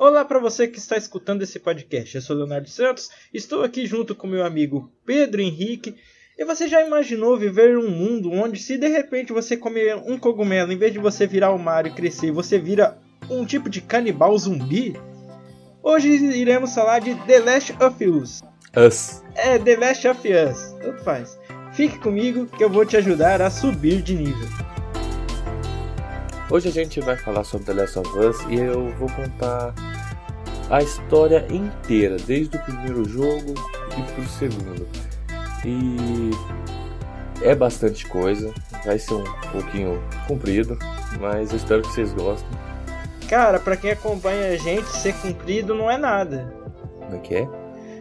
Olá para você que está escutando esse podcast. Eu sou Leonardo Santos, estou aqui junto com meu amigo Pedro Henrique. E você já imaginou viver um mundo onde, se de repente você comer um cogumelo, em vez de você virar o Mario e crescer, você vira um tipo de canibal zumbi? Hoje iremos falar de The Last of Us. Us. É, The Last of Us. Tanto faz. Fique comigo que eu vou te ajudar a subir de nível. Hoje a gente vai falar sobre The Last of Us e eu vou contar a história inteira, desde o primeiro jogo e pro segundo. E é bastante coisa, vai ser um pouquinho comprido, mas eu espero que vocês gostem. Cara, pra quem acompanha a gente, ser comprido não é nada. Como é que é?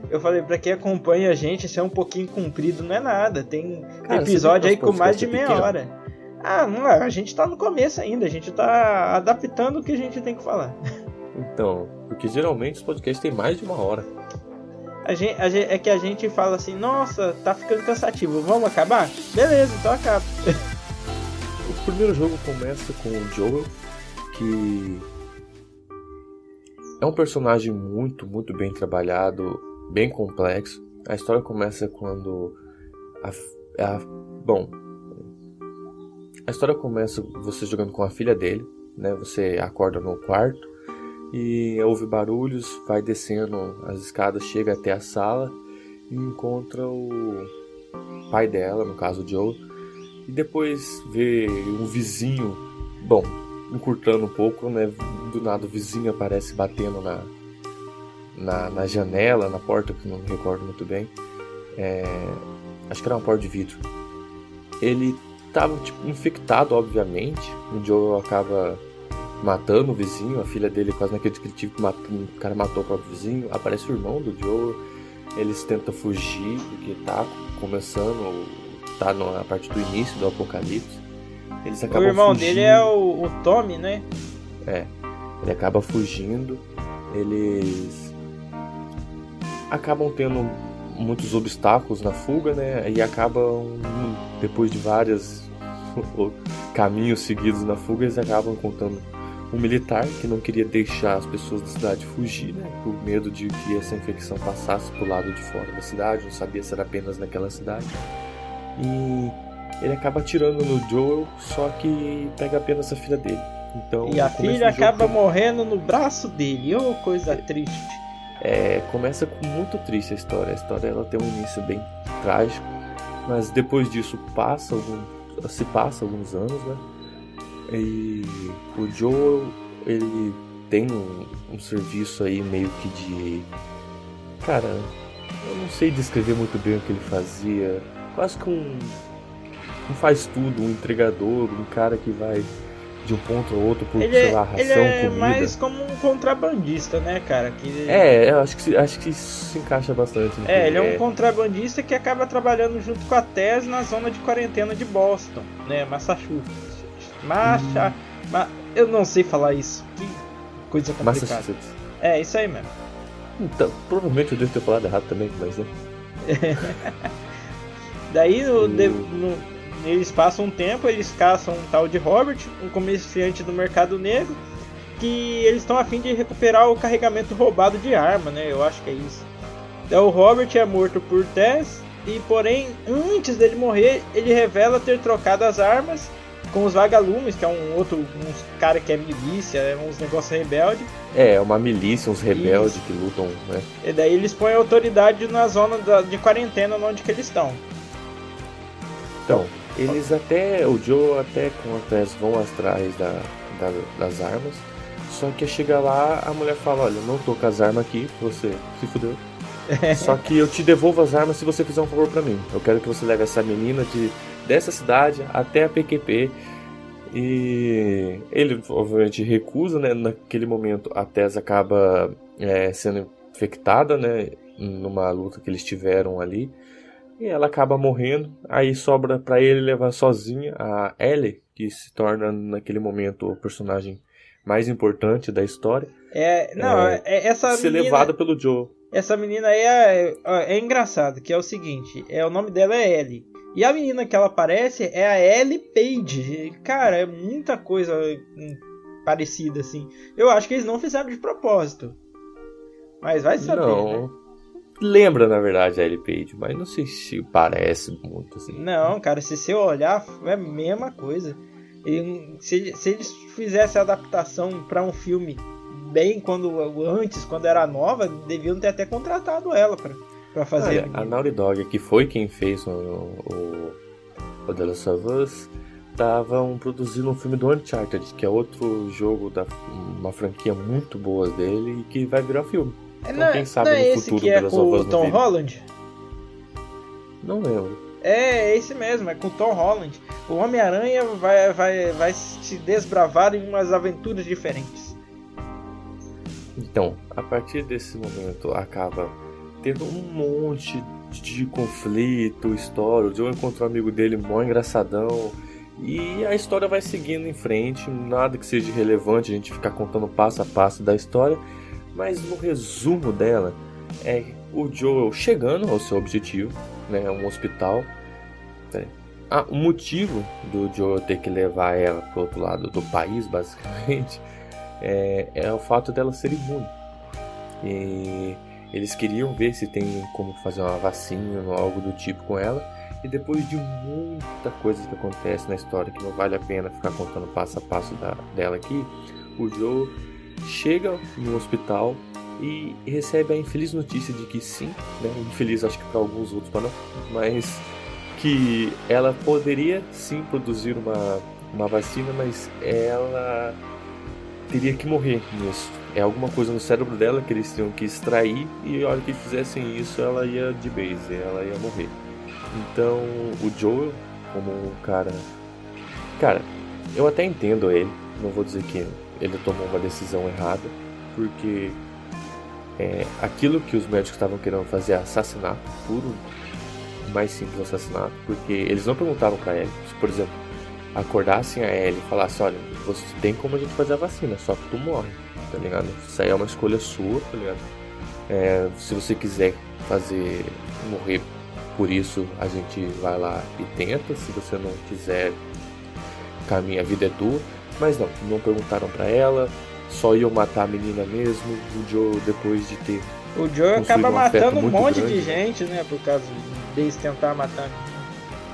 Eu falei, pra quem acompanha a gente, ser um pouquinho comprido não é nada. Tem Cara, episódio aí com mais de meia pequeno? hora. Ah, não, é, a gente tá no começo ainda, a gente tá adaptando o que a gente tem que falar. Então, porque geralmente os podcasts têm mais de uma hora. A gente, a gente- é que a gente fala assim, nossa, tá ficando cansativo, vamos acabar? Beleza, então acaba. O primeiro jogo começa com o Joel, que é um personagem muito, muito bem trabalhado, bem complexo. A história começa quando a, a bom, a história começa você jogando com a filha dele, né? Você acorda no quarto e ouve barulhos, vai descendo as escadas, chega até a sala e encontra o pai dela, no caso o Joel, e depois vê um vizinho, bom, encurtando um pouco, né? Do nada o vizinho aparece batendo na, na, na janela, na porta, que não me recordo muito bem. É, acho que era uma porta de vidro. Ele estava tipo, infectado, obviamente. O Joe acaba matando o vizinho, a filha dele quase naquele descritivo que o cara matou o próprio vizinho. Aparece o irmão do Joe, eles tentam fugir porque tá começando, tá na parte do início do apocalipse. Eles O acabam irmão fugindo. dele é o, o Tommy, né? Ele acaba fugindo, eles acabam tendo muitos obstáculos na fuga, né? E acabam, depois de vários caminhos seguidos na fuga, eles acabam encontrando um militar que não queria deixar as pessoas da cidade fugir, né? Por medo de que essa infecção passasse pro lado de fora da cidade, não sabia se era apenas naquela cidade. E ele acaba atirando no Joel, só que pega apenas a filha dele. Então, E a filha acaba morrendo no braço dele. Ô, coisa triste. É, começa com muito triste a história. A história ela tem um início bem trágico, mas depois disso passa algum, se passa alguns anos, né? E o Joel ele tem um, um serviço aí meio que de, cara, eu não sei descrever muito bem o que ele fazia. Quase que um, um faz tudo, um entregador, um cara que vai de um ponto ao outro por Ele sei é, lá, ração, ele é comida. mais como um contrabandista, né, cara? Que É, eu acho que, acho que isso se encaixa bastante. É, ele é um contrabandista que acaba trabalhando junto com a Tess na zona de quarentena de Boston, né, Massachusetts. Macha, ma- eu não sei falar isso. Que coisa complicada. Massachusetts. É, isso aí mesmo. Então, provavelmente eu devo ter falado errado também, mas né. Daí no- de- no- eles passam um tempo, eles caçam um tal de Robert, um comerciante do mercado negro, que eles estão a fim de recuperar o carregamento roubado de arma, né? Eu acho que é isso. Daí o Robert é morto por Tess, e porém, antes dele morrer, ele revela ter trocado as armas com os vagalumes, que é um outro, uns cara que é milícia, é uns negócios rebelde. É, uma milícia, uns rebeldes que lutam, né? E daí eles põem a autoridade na zona da- de quarentena onde que eles estão. Então, eles até. O Joe até com a Tess vão atrás da, da- das armas. Só que chega lá, a mulher fala, olha, não tô com as armas aqui, você se fudeu. Só que eu te devolvo as armas se você fizer um favor pra mim. Eu quero que você leve essa menina de, dessa cidade até a PQP. E ele obviamente recusa, né? Naquele momento a Tess acaba é, sendo infectada, né? Numa luta que eles tiveram ali. E ela acaba morrendo. Aí sobra pra ele levar sozinha a Ellie, que se torna naquele momento o personagem mais importante da história, É, não, É, é, essa ser menina, levada pelo Joe. essa menina aí é, é engraçado, que é o seguinte, é o nome dela é Ellie. E a menina que ela aparece é a Ellie Page. Cara, é muita coisa hum, parecida assim. Eu acho que eles não fizeram de propósito. Mas vai saber. Não. Né? Lembra, na verdade, a Ellie Page, mas não sei se parece muito assim. Não, cara, se você olhar, é a mesma coisa. E se, se eles fizessem a adaptação para um filme bem quando antes, quando era nova, deviam ter até contratado ela para fazer. Olha, a Naughty Dog, que foi quem fez o, o, o The Last of Us, estavam produzindo um filme do Uncharted, que é outro jogo da uma franquia muito boa dele e que vai virar filme. É, então, não, quem sabe não é no futuro que é com o Tom Holland? Não lembro. É, é esse mesmo, é com o Tom Holland. O Homem-Aranha vai, vai, vai se desbravar em umas aventuras diferentes. Então, a partir desse momento acaba tendo um monte de conflito, história. O Joe encontrou um amigo dele mó engraçadão. E a história vai seguindo em frente, nada que seja relevante a gente ficar contando passo a passo da história, mas no resumo dela é o Joel chegando ao seu objetivo, né, um hospital. Né. Ah, o motivo do Joel ter que levar ela para outro lado do país, basicamente, é, é o fato dela ser imune. E eles queriam ver se tem como fazer uma vacina ou algo do tipo com ela. E depois de muita coisa que acontece na história que não vale a pena ficar contando passo a passo da, dela aqui, o Joe chega no hospital e recebe a infeliz notícia de que sim, né? infeliz acho que para alguns outros para não, mas que ela poderia sim produzir uma, uma vacina, mas ela teria que morrer nisso. É alguma coisa no cérebro dela que eles tinham que extrair e a hora que fizessem isso ela ia de base, ela ia morrer. Então o Joel, como um cara. Cara, eu até entendo ele, não vou dizer que ele tomou uma decisão errada, porque é, aquilo que os médicos estavam querendo fazer é assassinato puro, mais simples assassinato, porque eles não perguntaram para ele, se por exemplo acordassem a Ellie e falassem, olha, você tem como a gente fazer a vacina, só que tu morre, tá ligado? Isso aí é uma escolha sua, tá ligado? É, se você quiser fazer morrer por isso a gente vai lá e tenta, se você não quiser caminha, a vida é tua. Mas não, não perguntaram para ela, só iam matar a menina mesmo. O Joe, depois de ter. O Joe acaba um matando um monte grande, de gente, né? Por causa deles tentar matar.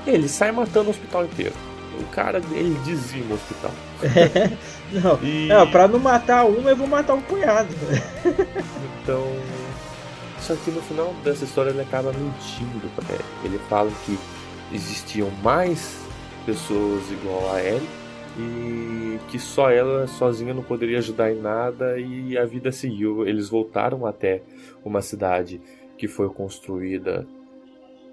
Ele sai matando o hospital inteiro. O cara, ele dizima o hospital. não, e... não, pra não matar uma, eu vou matar um punhado. então. Só que no final dessa história ele acaba mentindo pra ele. Fala que existiam mais pessoas igual a ele e que só ela sozinha não poderia ajudar em nada e a vida seguiu. Eles voltaram até uma cidade que foi construída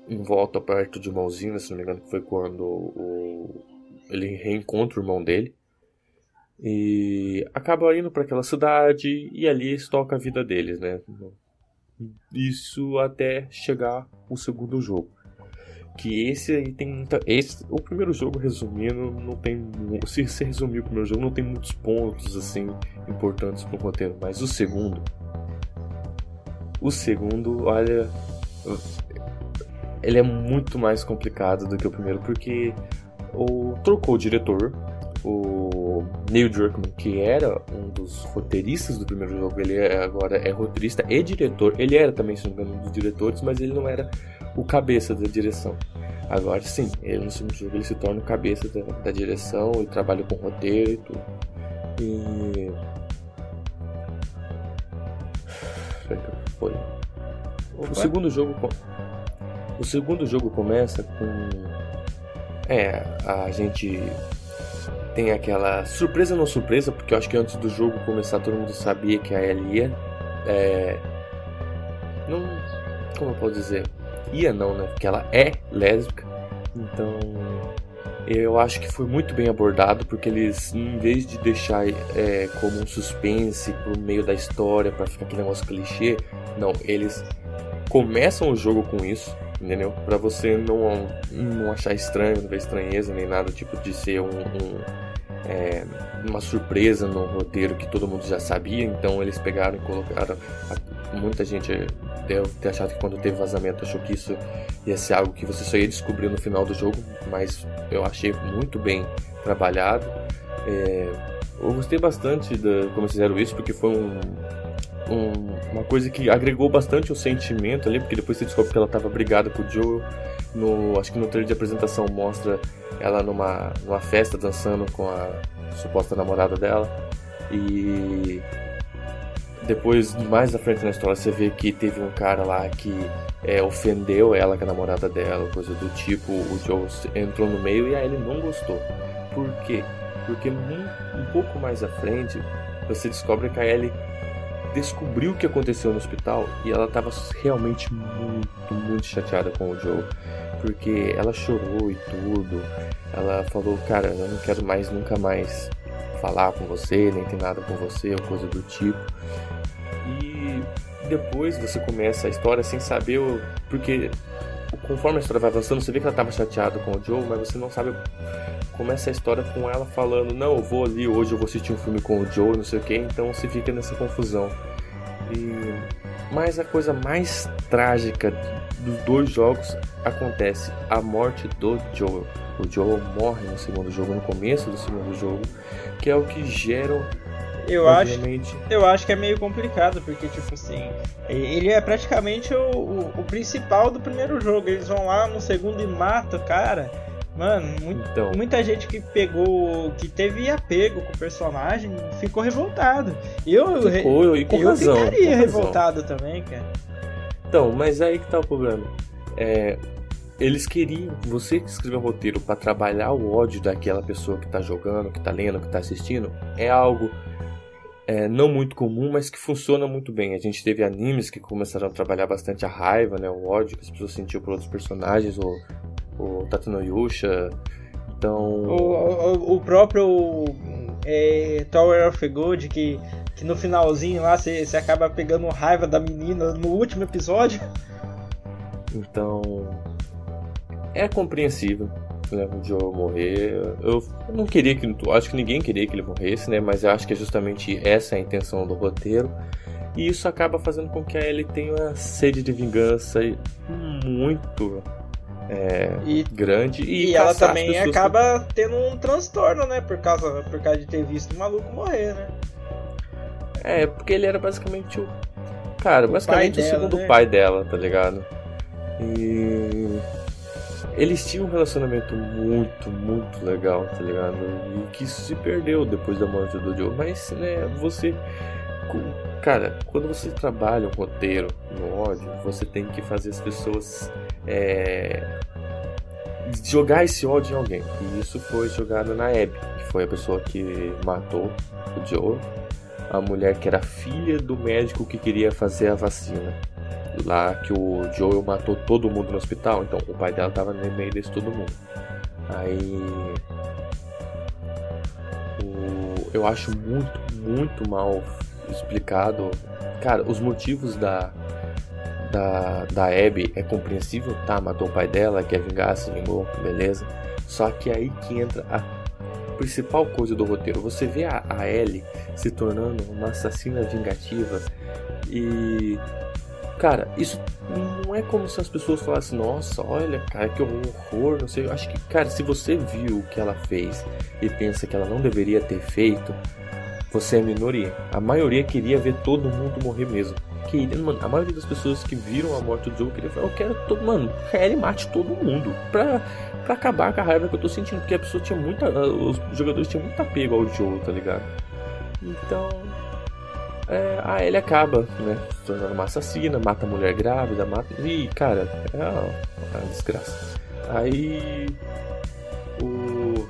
em volta perto de uma usina, se não me engano, que foi quando o, ele reencontra o irmão dele. E acaba indo para aquela cidade e ali estoca a vida deles, né? Isso até chegar o segundo jogo que esse aí tem muita. Esse, o primeiro jogo, resumindo, não tem. Se você resumir o primeiro jogo, não tem muitos pontos assim importantes pro roteiro. Mas o segundo. O segundo, olha. Ele é muito mais complicado do que o primeiro, porque o, trocou o diretor. O Neil Druckmann, que era um dos roteiristas do primeiro jogo, ele é, agora é roteirista e diretor. Ele era também, se não me engano, um dos diretores, mas ele não era o cabeça da direção. Agora sim, ele no segundo jogo ele se torna o cabeça da, da direção e trabalha com roteiro e tudo. E. Foi. O segundo jogo. O segundo jogo começa com. É, a gente tem aquela surpresa não surpresa, porque eu acho que antes do jogo começar todo mundo sabia que a Ellie ia. É, não. Como eu posso dizer? ia não, né? Porque ela é lésbica. Então, eu acho que foi muito bem abordado, porque eles, em vez de deixar é, como um suspense pro meio da história, para ficar aquele negócio clichê, não, eles começam o jogo com isso, entendeu? Para você não, não achar estranho, não ver estranheza nem nada, tipo de ser um, um é, uma surpresa no roteiro que todo mundo já sabia, então eles pegaram e colocaram. Muita gente deve ter achado que quando teve vazamento achou que isso ia ser algo que você só ia descobrir no final do jogo, mas eu achei muito bem trabalhado. É, eu gostei bastante da como fizeram isso, porque foi um, um, uma coisa que agregou bastante o sentimento ali, porque depois você descobre que ela estava brigada com o Joe. No, acho que no trailer de apresentação mostra ela numa, numa festa dançando com a suposta namorada dela. E depois, mais à frente na história, você vê que teve um cara lá que é, ofendeu ela com a namorada dela, coisa do tipo. O Joe entrou no meio e a Ellie não gostou. Por quê? Porque um, um pouco mais à frente, você descobre que a Ellie descobriu o que aconteceu no hospital e ela estava realmente muito, muito chateada com o Joe. Porque ela chorou e tudo. Ela falou, cara, eu não quero mais, nunca mais falar com você, nem ter nada com você, ou coisa do tipo. E depois você começa a história sem saber o. Porque conforme a história vai avançando, você vê que ela estava chateada com o Joe, mas você não sabe. Começa a história com ela falando: Não, eu vou ali hoje, eu vou assistir um filme com o Joe, não sei o que, então você fica nessa confusão. E... Mas a coisa mais trágica dos dois jogos acontece: a morte do Joel. O Joel morre no segundo jogo, no começo do segundo jogo, que é o que gera eu acho, eu acho que é meio complicado, porque, tipo assim, ele é praticamente o, o, o, principal do primeiro jogo. Eles vão lá no segundo e matam o cara. Mano, muito, então. muita gente que pegou, que teve apego com o personagem, ficou revoltado. Eu, ficou, e com eu razão, ficaria com revoltado razão. também, cara. Então, mas aí que tá o problema. É, eles queriam, você que escreveu um roteiro para trabalhar o ódio daquela pessoa que tá jogando, que tá lendo, que tá assistindo, é algo é, não muito comum, mas que funciona muito bem. A gente teve animes que começaram a trabalhar bastante a raiva, né, o ódio que as pessoas sentiam por outros personagens, o, o Tatano Yusha. Então. O, o, o próprio é, Tower of God, que, que no finalzinho lá você, você acaba pegando raiva da menina no último episódio. Então. É compreensível né, o Joe morrer. Eu, não queria que. Acho que ninguém queria que ele morresse, né? Mas eu acho que é justamente essa a intenção do roteiro. E isso acaba fazendo com que a Ellie tenha uma sede de vingança muito é, e, grande. E, e ela também acaba tendo um transtorno, né? Por causa, por causa de ter visto o maluco morrer, né? É, porque ele era basicamente o. Cara, o basicamente o segundo né? pai dela, tá ligado? E eles tinham um relacionamento muito, muito legal, tá ligado? E que isso se perdeu depois da morte do Joe. Mas, né, você. Cara, quando você trabalha um roteiro no ódio, você tem que fazer as pessoas. É, jogar esse ódio em alguém. E isso foi jogado na Abby, que foi a pessoa que matou o Joe, a mulher que era filha do médico que queria fazer a vacina lá que o Joel matou todo mundo no hospital, então o pai dela tava no meio desse todo mundo. Aí o, eu acho muito, muito mal explicado. Cara, os motivos da da, da Abby é compreensível, tá? Matou o pai dela, quer vingar, se vingou, beleza. Só que aí que entra a principal coisa do roteiro. Você vê a, a Ellie se tornando uma assassina vingativa e Cara, isso não é como se as pessoas falassem, nossa, olha, cara, que horror, não sei. Eu acho que, cara, se você viu o que ela fez e pensa que ela não deveria ter feito, você é minoria. A maioria queria ver todo mundo morrer mesmo. Queria, mano, a maioria das pessoas que viram a morte do Joe queria falar, eu quero todo, mano, ele mate todo mundo. Pra, pra acabar com a raiva que eu tô sentindo. Porque a pessoa tinha muita. Os jogadores tinham muito apego ao Joe, tá ligado? Então é, a Ellie acaba, né, se tornando uma assassina, mata a mulher grávida, mata. E, cara, é uma, desgraça. Aí. O...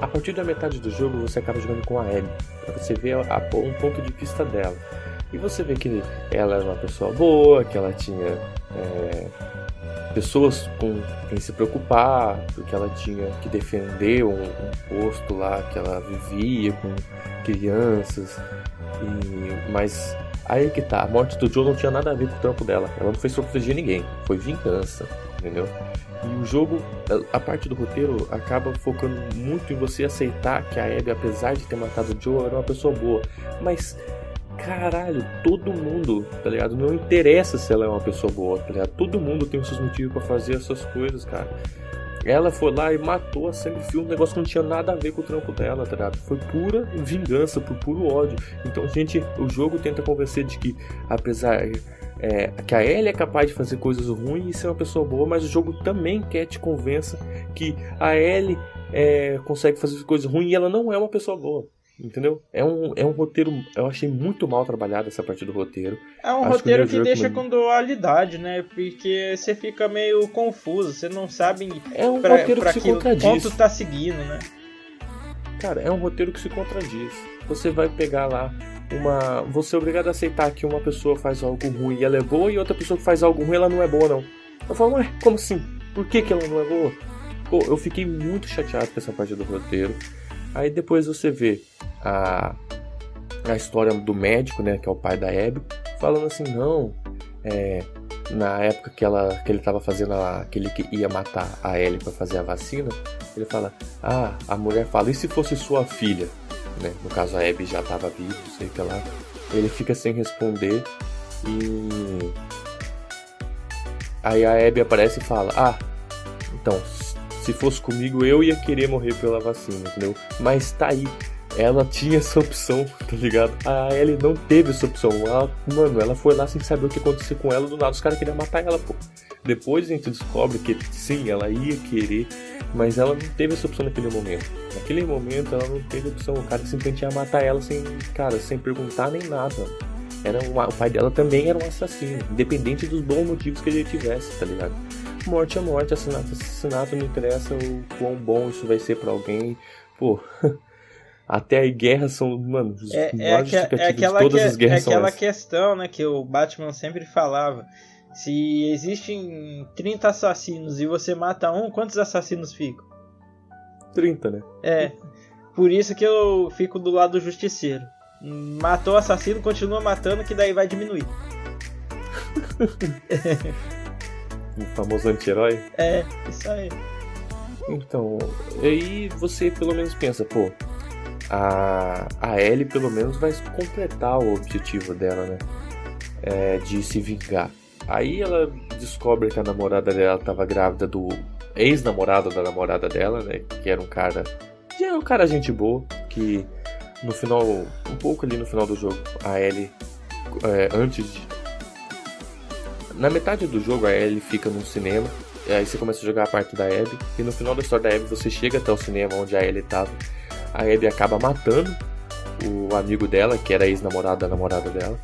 A partir da metade do jogo você acaba jogando com a Ellie. Você ver a, a, um ponto de vista dela. E você vê que ela era uma pessoa boa, que ela tinha é, pessoas com quem se preocupar, porque ela tinha que defender um, um posto lá que ela vivia com crianças. E, mas aí que tá, a morte do Joe não tinha nada a ver com o trampo dela. Ela não fez pra proteger ninguém, foi vingança, entendeu? E o jogo, a parte do roteiro, acaba focando muito em você aceitar que a Abby, apesar de ter matado o Joe, era uma pessoa boa. Mas, caralho, todo mundo, tá ligado? Não interessa se ela é uma pessoa boa, tá ligado? Todo mundo tem os seus motivos para fazer essas coisas, cara. Ela foi lá e matou a Sangue Fio, um negócio que não tinha nada a ver com o trampo dela, tá ligado? Foi pura vingança, por puro ódio. Então, gente, o jogo tenta convencer de que, apesar é, que a Ellie é capaz de fazer coisas ruins e ser uma pessoa boa, mas o jogo também quer te convença que a Ellie é, consegue fazer coisas ruins e ela não é uma pessoa boa. Entendeu? É um, é um roteiro. Eu achei muito mal trabalhado essa parte do roteiro. É um Acho roteiro que que, deixa com dualidade, né? Porque você fica meio confuso, você não sabe É um pra, roteiro pra que se que ponto tá seguindo, né? Cara, é um roteiro que se contradiz. Você vai pegar lá uma. Você é obrigado a aceitar que uma pessoa faz algo ruim e ela é boa, e outra pessoa que faz algo ruim ela não é boa, não. Eu falo, ué, como assim? Por que, que ela não é boa? Pô, eu fiquei muito chateado com essa parte do roteiro. Aí depois você vê a, a história do médico, né, que é o pai da Abby, falando assim, não, é, na época que, ela, que ele tava fazendo a, que ele ia matar a Ellie para fazer a vacina, ele fala, ah, a mulher fala, e se fosse sua filha? Né? No caso a Abby já tava viva, sei que lá. Ele fica sem responder e aí a Abby aparece e fala, ah, então se fosse comigo eu ia querer morrer pela vacina, entendeu? Mas tá aí. Ela tinha essa opção, tá ligado? A Ellie não teve essa opção. Ela, mano, ela foi lá sem saber o que aconteceu com ela. Do nada os caras queriam matar ela, pô. Depois a gente descobre que sim, ela ia querer, mas ela não teve essa opção naquele momento. Naquele momento ela não teve opção. O cara simplesmente ia matar ela sem, cara, sem perguntar nem nada. Era uma, o pai dela também era um assassino, independente dos bons motivos que ele tivesse, tá ligado? Morte é morte, assassinato é assassinato, não interessa o quão bom isso vai ser pra alguém. Pô, até as guerras são, mano, É, é, é aquela, todas que- as guerras é são aquela essas. questão, né, que o Batman sempre falava. Se existem 30 assassinos e você mata um, quantos assassinos ficam? 30, né? É. Por isso que eu fico do lado do justiceiro. Matou o assassino, continua matando, que daí vai diminuir. O famoso anti-herói. É, isso aí. Então, aí você pelo menos pensa, pô, a, a Ellie pelo menos vai completar o objetivo dela, né? É, de se vingar. Aí ela descobre que a namorada dela tava grávida do ex-namorado da namorada dela, né? Que era um cara. Que é um cara gente boa, que no final, um pouco ali no final do jogo, a Ellie, é, antes de. Na metade do jogo, a Ellie fica num cinema e aí você começa a jogar a parte da Abby. E no final da história da Abby você chega até o cinema onde a Ellie tava. A Abby acaba matando o amigo dela, que era ex-namorado da namorada dela.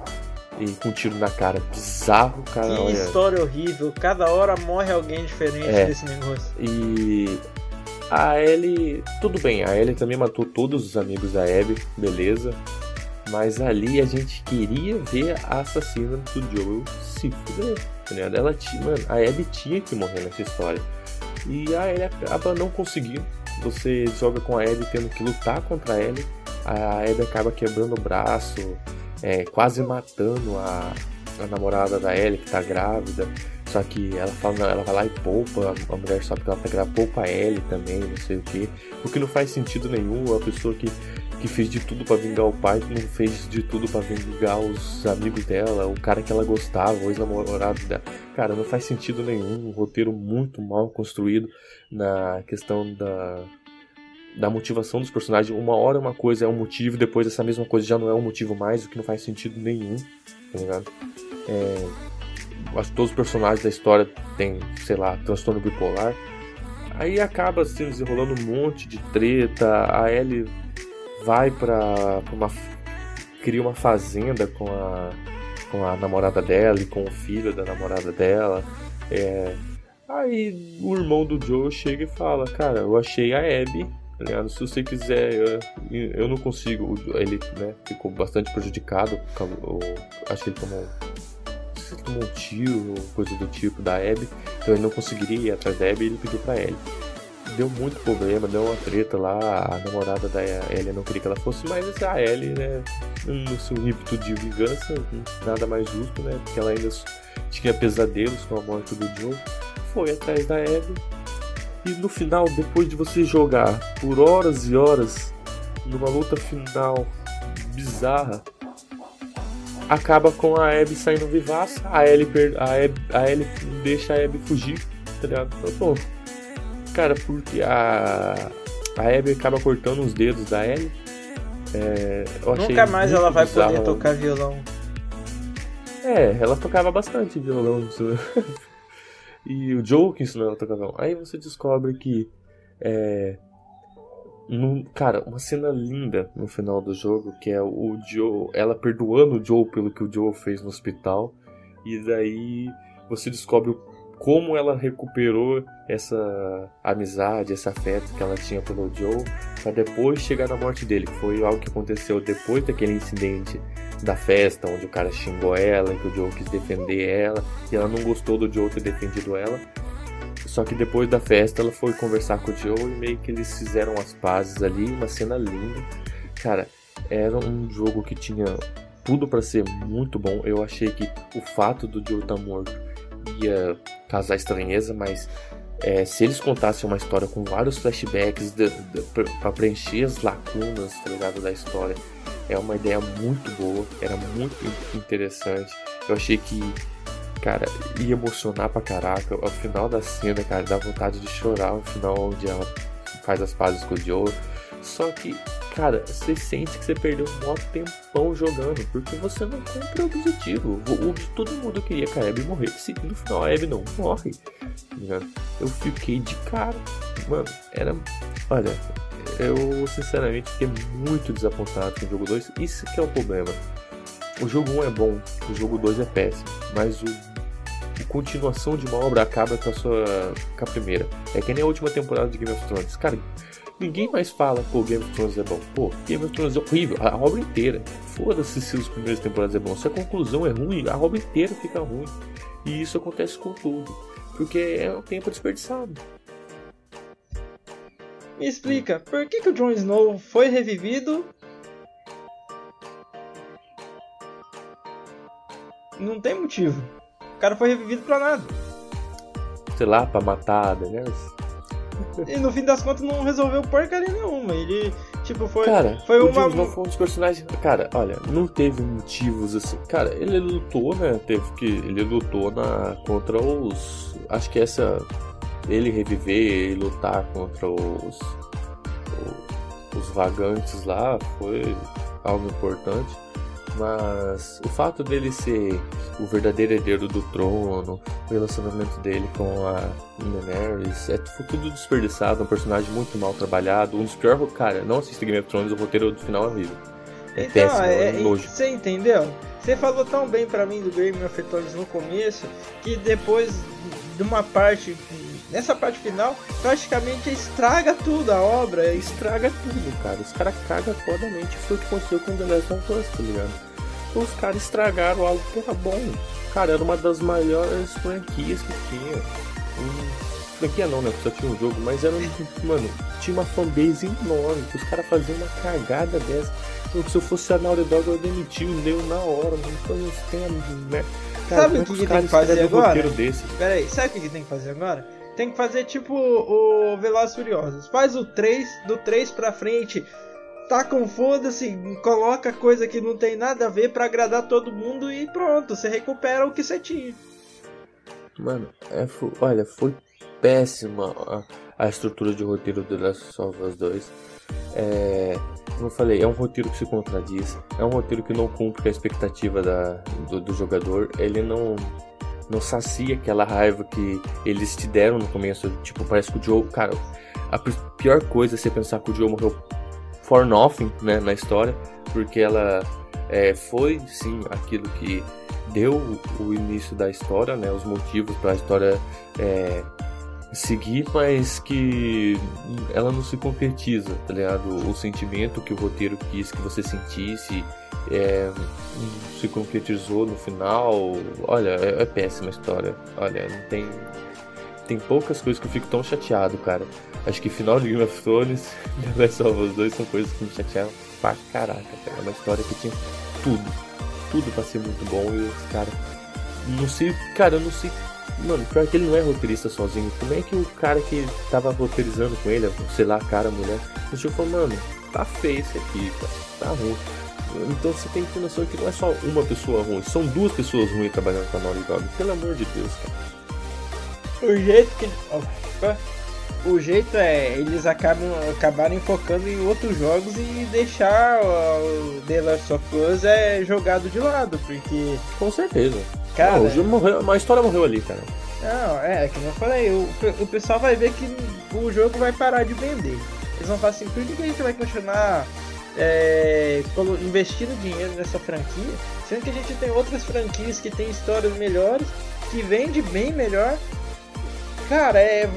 E com um tiro na cara. Bizarro, cara. Que olha. história horrível. Cada hora morre alguém diferente É. desse negócio. E a Ellie, tudo bem, a Ellie também matou todos os amigos da Abby, beleza. Mas ali a gente queria ver a assassina do Joel se fuder, tá? Ela tinha, mano, a Abby tinha que morrer nessa história. E a Ellie acaba não conseguindo. Você joga com a Abby tendo que lutar contra a Ellie. A Abby acaba quebrando o braço, é, quase matando a, a namorada da Ellie que tá grávida. Só que ela fala, ela vai lá e poupa, a a mulher sabe que ela tá grávida, poupa a Ellie também, não sei o que. O que não faz sentido nenhum, a pessoa que, que fez de tudo pra vingar o pai, não fez de tudo pra vingar os amigos dela, o cara que ela gostava, o ex-namorado dela. Cara, não faz sentido nenhum, um roteiro muito mal construído na questão da, da motivação dos personagens. Uma hora uma coisa é um motivo, depois essa mesma coisa já não é um motivo mais, o que não faz sentido nenhum, tá ligado? É, acho que todos os personagens da história têm, sei lá, transtorno bipolar. Aí acaba assim, desenrolando um monte de treta. A Ellie vai pra uma. cria uma fazenda com a, com a namorada dela e com o filho da namorada dela. É, aí o irmão do Joe chega e fala: Cara, eu achei a Abby. tá ligado? Se você quiser, eu, eu não consigo. Ele né, ficou bastante prejudicado. o- Acho que ele tomou ele tomou um tiro coisa do tipo da Abby, então ele não conseguiria ir atrás da Abby e ele pediu pra Ellie. Deu muito problema, deu uma treta lá, a namorada da Ellie não queria que ela fosse, mas a Ellie, né, no seu ímpeto de vingança, nada mais justo, né, porque ela ainda tinha pesadelos com a morte do Joe, foi atrás da Abby. E no final, depois de você jogar por horas e horas, numa luta final bizarra, acaba com a Abby saindo vivaça, a Ellie, per... a Abby... a Ellie deixa a Abby fugir, tá ligado? Então, pô, Cara, porque a. A Abby acaba cortando os dedos da Ellie. É, Nunca mais ela vai bizarro. poder tocar violão. É, ela tocava bastante violão. e o Joe que ensinou ela a tocar violão. Aí você descobre que. É, cara, uma cena linda no final do jogo, que é o Joe, ela perdoando o Joe pelo que o Joe fez no hospital, e daí você descobre como ela recuperou essa amizade, esse afeto que ela tinha pelo Joe, para depois chegar na morte dele, foi algo que aconteceu depois daquele incidente da festa, onde o cara xingou ela, que o Joe quis defender ela, e ela não gostou do Joe ter defendido ela, só que depois da festa ela foi conversar com o Joe e meio que eles fizeram as pazes ali, uma cena linda. Cara, era um jogo que tinha tudo para ser muito bom. Eu achei que o fato do Joe estar tá morto ia causar estranheza, mas é, se eles contassem uma história com vários flashbacks para preencher as lacunas tá ligado, da história, é uma ideia muito boa, era muito interessante. Eu achei que cara, ia emocionar pra caraca. Ao final da cena, cara, dá vontade de chorar. O final onde ela faz as pazes com o Joe. Só que, cara, você sente que você perdeu um maior tempão jogando, porque você não cumpre o objetivo. O, que todo mundo queria que a Abby morresse, e no final a Abby não morre. Eu fiquei de cara. Mano, era. Olha, eu sinceramente fiquei muito desapontado com o jogo 2. Isso que é o problema. O jogo 1 é bom, o jogo 2 é péssimo, mas o a continuação de uma obra acaba com a sua com a primeira. É que nem a última temporada de Game of Thrones. Cara, ninguém mais fala, pô, Game of Thrones é bom. Pô, Game of Thrones é horrível, a obra inteira. Foda-se se os primeiros temporadas é bom. Se a conclusão é ruim, a obra inteira fica ruim. E isso acontece com tudo. Porque é um tempo desperdiçado. Me explica, por que, que o Jon Snow foi revivido Não tem motivo. O cara foi revivido pra nada. Sei lá, pra matar a Daenerys. E no fim das contas não resolveu porcaria nenhuma. Ele, tipo, foi. Cara, foi uma. Foi um dos personagens. Cara, olha, não teve motivos assim. Cara, ele lutou, né? Teve que. Ele lutou na contra os. Acho que essa. Ele reviver e lutar contra os. Os vagantes lá foi algo importante. Mas o fato dele ser o verdadeiro herdeiro do trono, o relacionamento dele com a Daenerys, é tudo desperdiçado, um personagem muito mal trabalhado, um dos piores. Cara, não assista Game of Thrones, o roteiro do final é horrível. É então, péssimo, é, é nojo. Você entendeu? Você falou tão bem para mim do Game of Thrones no começo que depois de uma parte nessa parte final, praticamente estraga tudo a obra, estraga tudo, cara. Os caras cagam fodamente. Foi o que aconteceu com The Last of Us, tá ligado? Os caras estragaram algo que era bom. Cara, era uma das maiores franquias que tinha. Hum, franquia não, né? Só tinha um jogo, mas era um. Mano, tinha uma fanbase enorme. Os caras faziam uma cagada dessa. Então, se eu fosse a Naughty Dog, eu demitia o Neo na hora. Não então, tem a. Né? Cara, sabe o que, que tem que fazer agora? Desse? Pera aí, sabe o que, que tem que fazer agora? Tem que fazer tipo o Velozes Furiosos. Faz o 3, do 3 pra frente taca um foda-se, coloca coisa que não tem nada a ver para agradar todo mundo e pronto, você recupera o que você tinha. Mano, é, olha, foi péssima a, a, estrutura de roteiro do Last of Us 2. É, como eu falei, é um roteiro que se contradiz, é um roteiro que não cumpre a expectativa da, do, do jogador, ele não não sacia aquela raiva que eles te deram no começo. Tipo, parece que o Joe. Cara, a pior coisa é você pensar que o Joe morreu for nothing né, na história, porque ela é, foi sim aquilo que deu o início da história, né, os motivos para a história é, seguir, mas que ela não se concretiza, tá ligado? O sentimento que o roteiro quis que você sentisse é, se concretizou no final. Olha, é, é péssima a história. Olha, não tem tem poucas coisas que eu fico tão chateado, cara. Acho que final de Game of Thrones e The Last of Us 2 são coisas que me chatearam pra caraca, cara. É uma história que tinha tudo. Tudo pra ser muito bom e os caras. Não sei. Cara, eu não sei. Mano, pior que ele não é roteirista sozinho. Como é que o cara que tava roteirizando com ele, sei lá, cara, mulher, o tipo falou, mano, tá feio esse aqui, cara. Tá ruim. Então você tem que ter noção que não é só uma pessoa ruim, são duas pessoas ruins trabalhando com a Naughty Dog. Pelo amor de Deus, cara. O jeito que. o jeito é eles acabam acabarem focando em outros jogos e deixar o The Last of Us é jogado de lado, porque. Com certeza. Cara. Não, morreu, uma história morreu ali, cara. Não, é, como eu falei, o, o pessoal vai ver que o jogo vai parar de vender. Eles vão falar assim, por que a gente vai continuar é, investindo dinheiro nessa franquia, sendo que a gente tem outras franquias que tem histórias melhores, que vende bem melhor Cara, é,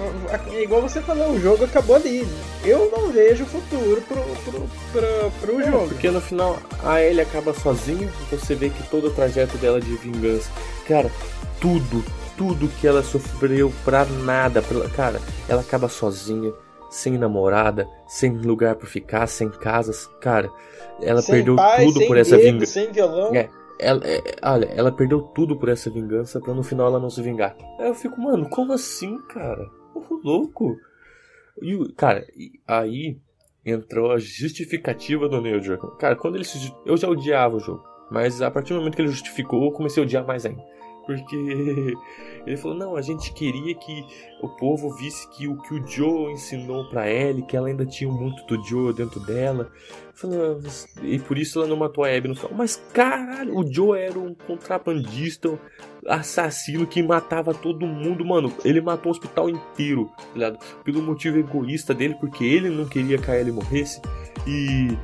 é, igual você falou, o jogo acabou ali. Eu não vejo futuro pro, pro, pro, pro é, jogo. Porque no final a Ellie acaba sozinha, você vê que todo o trajeto dela de vingança. Cara, tudo, tudo que ela sofreu pra nada. Pra, cara, ela acaba sozinha, sem namorada, sem lugar para ficar, sem casas. Cara, ela sem perdeu pai, tudo por essa vingança. Sem violão. É, ela, é, olha, ela perdeu tudo por essa vingança pra no final ela não se vingar. Aí eu fico, mano, como assim, cara? Oh, louco. E, cara, aí entrou a justificativa do Neil Druckmann. Cara, quando ele se, Eu já odiava o jogo. Mas a partir do momento que ele justificou, eu comecei a odiar mais ainda. Porque ele falou: não, a gente queria que o povo visse que o que o Joe ensinou para Ellie, que ela ainda tinha muito do Joe dentro dela. Falou, e por isso ela não matou a Abby no final. Mas caralho, o Joe era um contrabandista, assassino que matava todo mundo, mano. Ele matou o hospital inteiro, tá ligado? Pelo motivo egoísta dele, porque ele não queria que a Ellie morresse. E.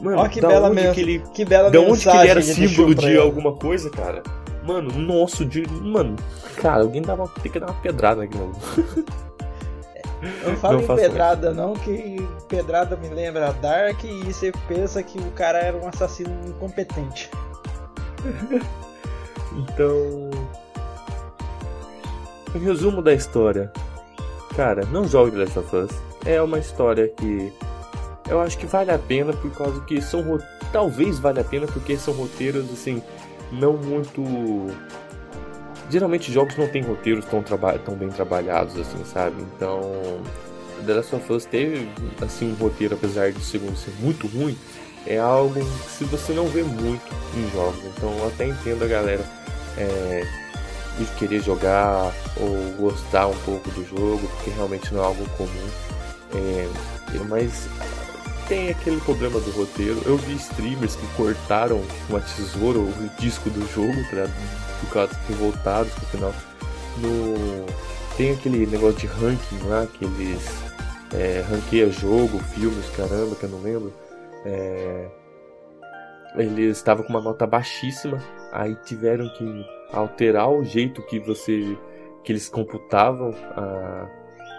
Mano, oh, que, bela onde que ele. Que bela da onde que ele era símbolo de alguma coisa, cara? Mano, nosso de. Mano, cara, alguém dava, tem que dar uma pedrada aqui, mano. Eu não falo não em pedraada isso. não, que pedrada me lembra Dark e você pensa que o cara era um assassino incompetente. então. Resumo da história. Cara, não jogue Last of Us. É uma história que eu acho que vale a pena por causa que são talvez vale a pena porque são roteiros assim não muito. Geralmente jogos não tem roteiros tão, traba... tão bem trabalhados assim, sabe? Então, The Last of Us teve assim um roteiro, apesar de segundo ser muito ruim, é algo que se você não vê muito em jogos. Então, eu até entendo a galera é, de querer jogar ou gostar um pouco do jogo, porque realmente não é algo comum. É, mas tem aquele problema do roteiro. Eu vi streamers que cortaram uma tesoura o disco do jogo, pra, por causa que final. No... Tem aquele negócio de ranking lá, que eles é, ranqueiam jogo, filmes, caramba, que eu não lembro. É... Eles estavam com uma nota baixíssima, aí tiveram que alterar o jeito que você que eles computavam a,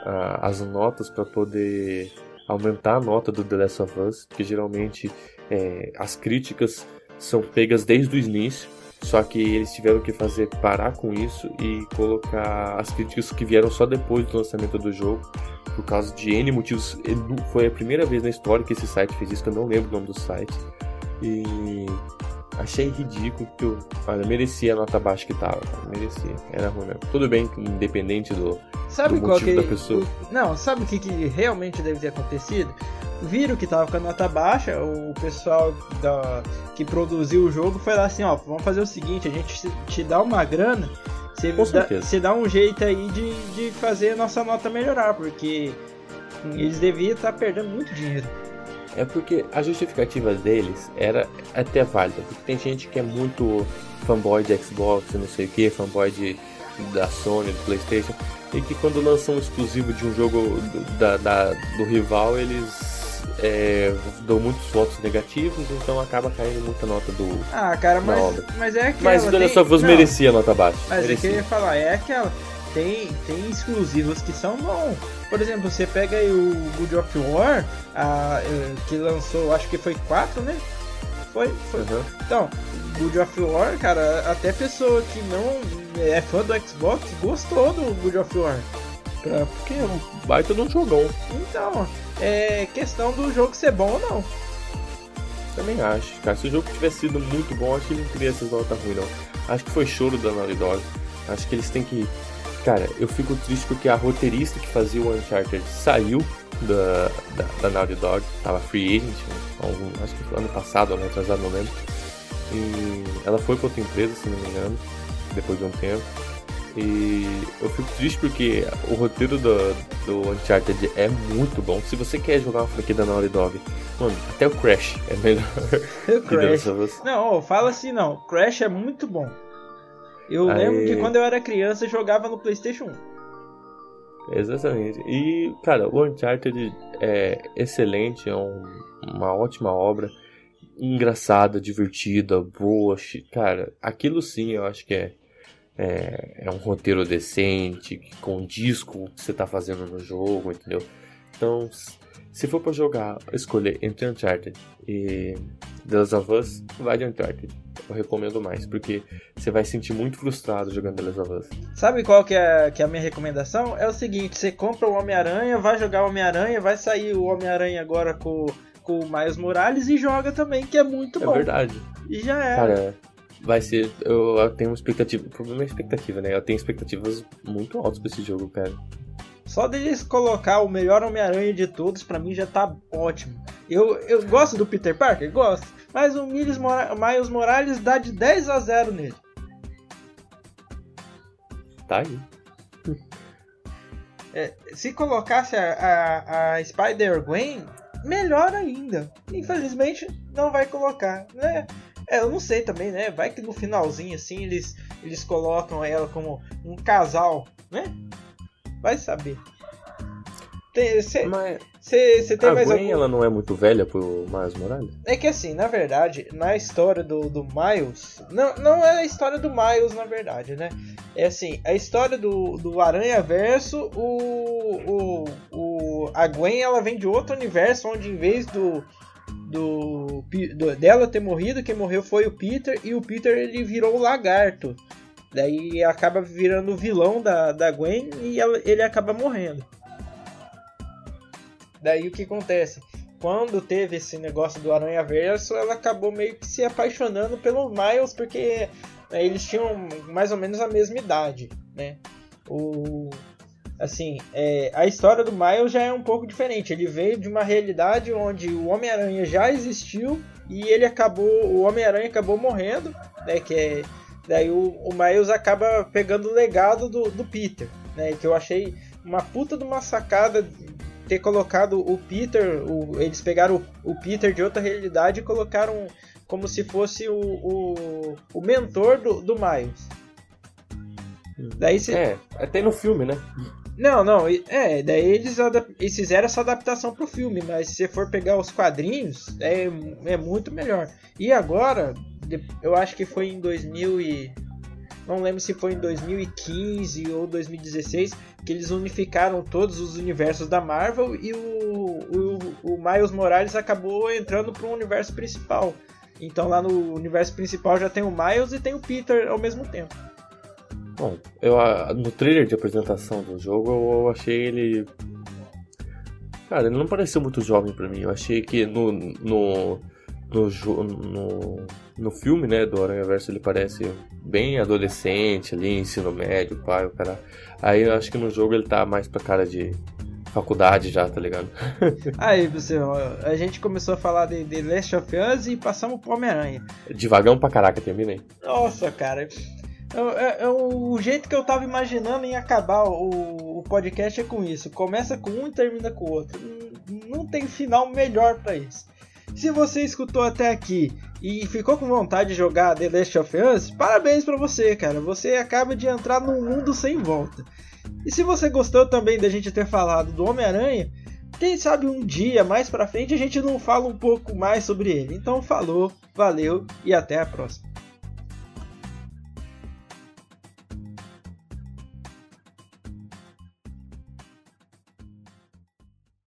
a, as notas para poder aumentar a nota do The Last of Us, porque geralmente é, as críticas são pegas desde o início, só que eles tiveram que fazer parar com isso e colocar as críticas que vieram só depois do lançamento do jogo, por causa de N motivos. Foi a primeira vez na história que esse site fez isso, que eu não lembro o nome do site. E Achei ridículo que eu olha, merecia a nota baixa que tava. Merecia. Era ruim mesmo. Tudo bem, independente do, sabe do motivo que, da pessoa. não, sabe o que, que realmente deve ter acontecido? Viram que tava com a nota baixa, o pessoal da, que produziu o jogo foi lá assim, ó, vamos fazer o seguinte, a gente te dá uma grana, você, dá, você dá um jeito aí de, de fazer a nossa nota melhorar, porque eles deviam estar perdendo muito dinheiro. É porque a justificativa deles era até válida, porque tem gente que é muito fanboy de Xbox, não sei o que, fanboy de, da Sony, do Playstation, e que quando lançam um exclusivo de um jogo do, da, da, do rival, eles é, dão muitos votos negativos, então acaba caindo muita nota do. Ah, cara, mas, mas é aquela. Mas o The Last of Us merecia nota baixa. Mas merecia. é que eu ia falar, é aquela tem, tem exclusivos que são bons. Por exemplo, você pega aí o God of War, a, eh, que lançou, acho que foi 4, né? Foi, foi. Uhum. Então, God of War, cara, até pessoa que não é fã do Xbox gostou do God of War. É, porque é um baita de um jogão. Então, é questão do jogo ser bom ou não. Também acho, cara. Se o jogo tivesse sido muito bom, acho que ele não teria essas notas ruins, não. Acho que foi choro da Naughty Dog. Acho que eles têm que Cara, eu fico triste porque a roteirista que fazia o Uncharted saiu da, da, da Naughty Dog, tava free agent, algum, acho que foi ano passado, ano atrasado, não lembro. E ela foi pra outra empresa, se não me engano, depois de um tempo. E eu fico triste porque o roteiro do, do Uncharted é muito bom. Se você quer jogar uma franquia da Naughty Dog, mano, até o Crash é melhor. O Crash. Não, fala assim não. Crash é muito bom. Eu Aí... lembro que quando eu era criança eu jogava no PlayStation 1. Exatamente. E, cara, o Uncharted é excelente, é um, uma ótima obra. Engraçada, divertida, boa. Cara, aquilo sim eu acho que é é, é um roteiro decente, que condiz com o que você está fazendo no jogo, entendeu? Então, se for para jogar, escolher entre Uncharted e The Last of Us, vai de Uncharted. Eu recomendo mais, porque você vai se sentir muito frustrado jogando The Last of Us. Sabe qual que é, que é a minha recomendação? É o seguinte, você compra o Homem-Aranha, vai jogar o Homem-Aranha, vai sair o Homem-Aranha agora com, com o Miles Morales e joga também, que é muito é bom. É verdade. E já é. Cara, vai ser. Eu, eu tenho uma expectativa. O problema é a expectativa, né? Eu tenho expectativas muito altas pra esse jogo, cara. Só deles colocar o melhor Homem-Aranha de todos, para mim já tá ótimo. Eu, eu gosto do Peter Parker, gosto. Mas o Miles, Mora Miles Morales dá de 10 a 0 nele. Tá aí. É, se colocasse a, a, a Spider-Gwen, melhor ainda. Infelizmente, não vai colocar, né? É, eu não sei também, né? Vai que no finalzinho assim eles, eles colocam ela como um casal, né? Vai saber. Você Mas... tem a mais Gwen, algum... ela não é muito velha pro Miles Morales? É que assim, na verdade, na história do, do Miles. Não, não é a história do Miles, na verdade, né? É assim, a história do, do Aranha Verso, o, o, o, a Gwen ela vem de outro universo, onde em vez do, do, do, dela ter morrido, quem morreu foi o Peter e o Peter ele virou o lagarto. Daí acaba virando o vilão da, da Gwen e ela, ele acaba morrendo. Daí o que acontece? Quando teve esse negócio do Aranha Verso, ela acabou meio que se apaixonando pelo Miles porque né, eles tinham mais ou menos a mesma idade, né? O, assim, é, a história do Miles já é um pouco diferente. Ele veio de uma realidade onde o Homem-Aranha já existiu e ele acabou, o Homem-Aranha acabou morrendo, né? Que é, daí o, o Miles acaba pegando o legado do, do Peter, né? Que eu achei uma puta de uma sacada ter colocado o Peter, o, eles pegaram o, o, Peter de outra realidade e colocaram como se fosse o, o, o mentor do, do Miles. Daí cê... É, até no filme, né? Não, não, é, daí eles, eles fizeram essa adaptação pro filme, mas se você for pegar os quadrinhos, é, é muito melhor. E agora, eu acho que foi em 2000 e... Não lembro se foi em 2015 ou 2016 que eles unificaram todos os universos da Marvel e o, o, o Miles Morales acabou entrando para o universo principal. Então lá no universo principal já tem o Miles e tem o Peter ao mesmo tempo. Bom, eu, no trailer de apresentação do jogo eu achei ele. Cara, ele não pareceu muito jovem para mim. Eu achei que no, no, no, no, no filme né, do Aranha Verso ele parece bem adolescente ali, ensino médio, pai, o cara. Aí eu acho que no jogo ele tá mais pra cara de faculdade já, tá ligado? Aí, pessoal, a gente começou a falar de, de Last of Us e passamos pro Homem-Aranha. Devagão pra caraca, terminei. Nossa, cara. É, é, o jeito que eu tava imaginando em acabar o, o, podcast é com isso. Começa com um e termina com o outro. Não, não tem final melhor para isso. Se você escutou até aqui e ficou com vontade de jogar The Last of Us, parabéns para você, cara. Você acaba de entrar num mundo sem volta. E se você gostou também da gente ter falado do Homem-Aranha, quem sabe um dia mais pra frente a gente não fala um pouco mais sobre ele. Então falou, valeu e até a próxima.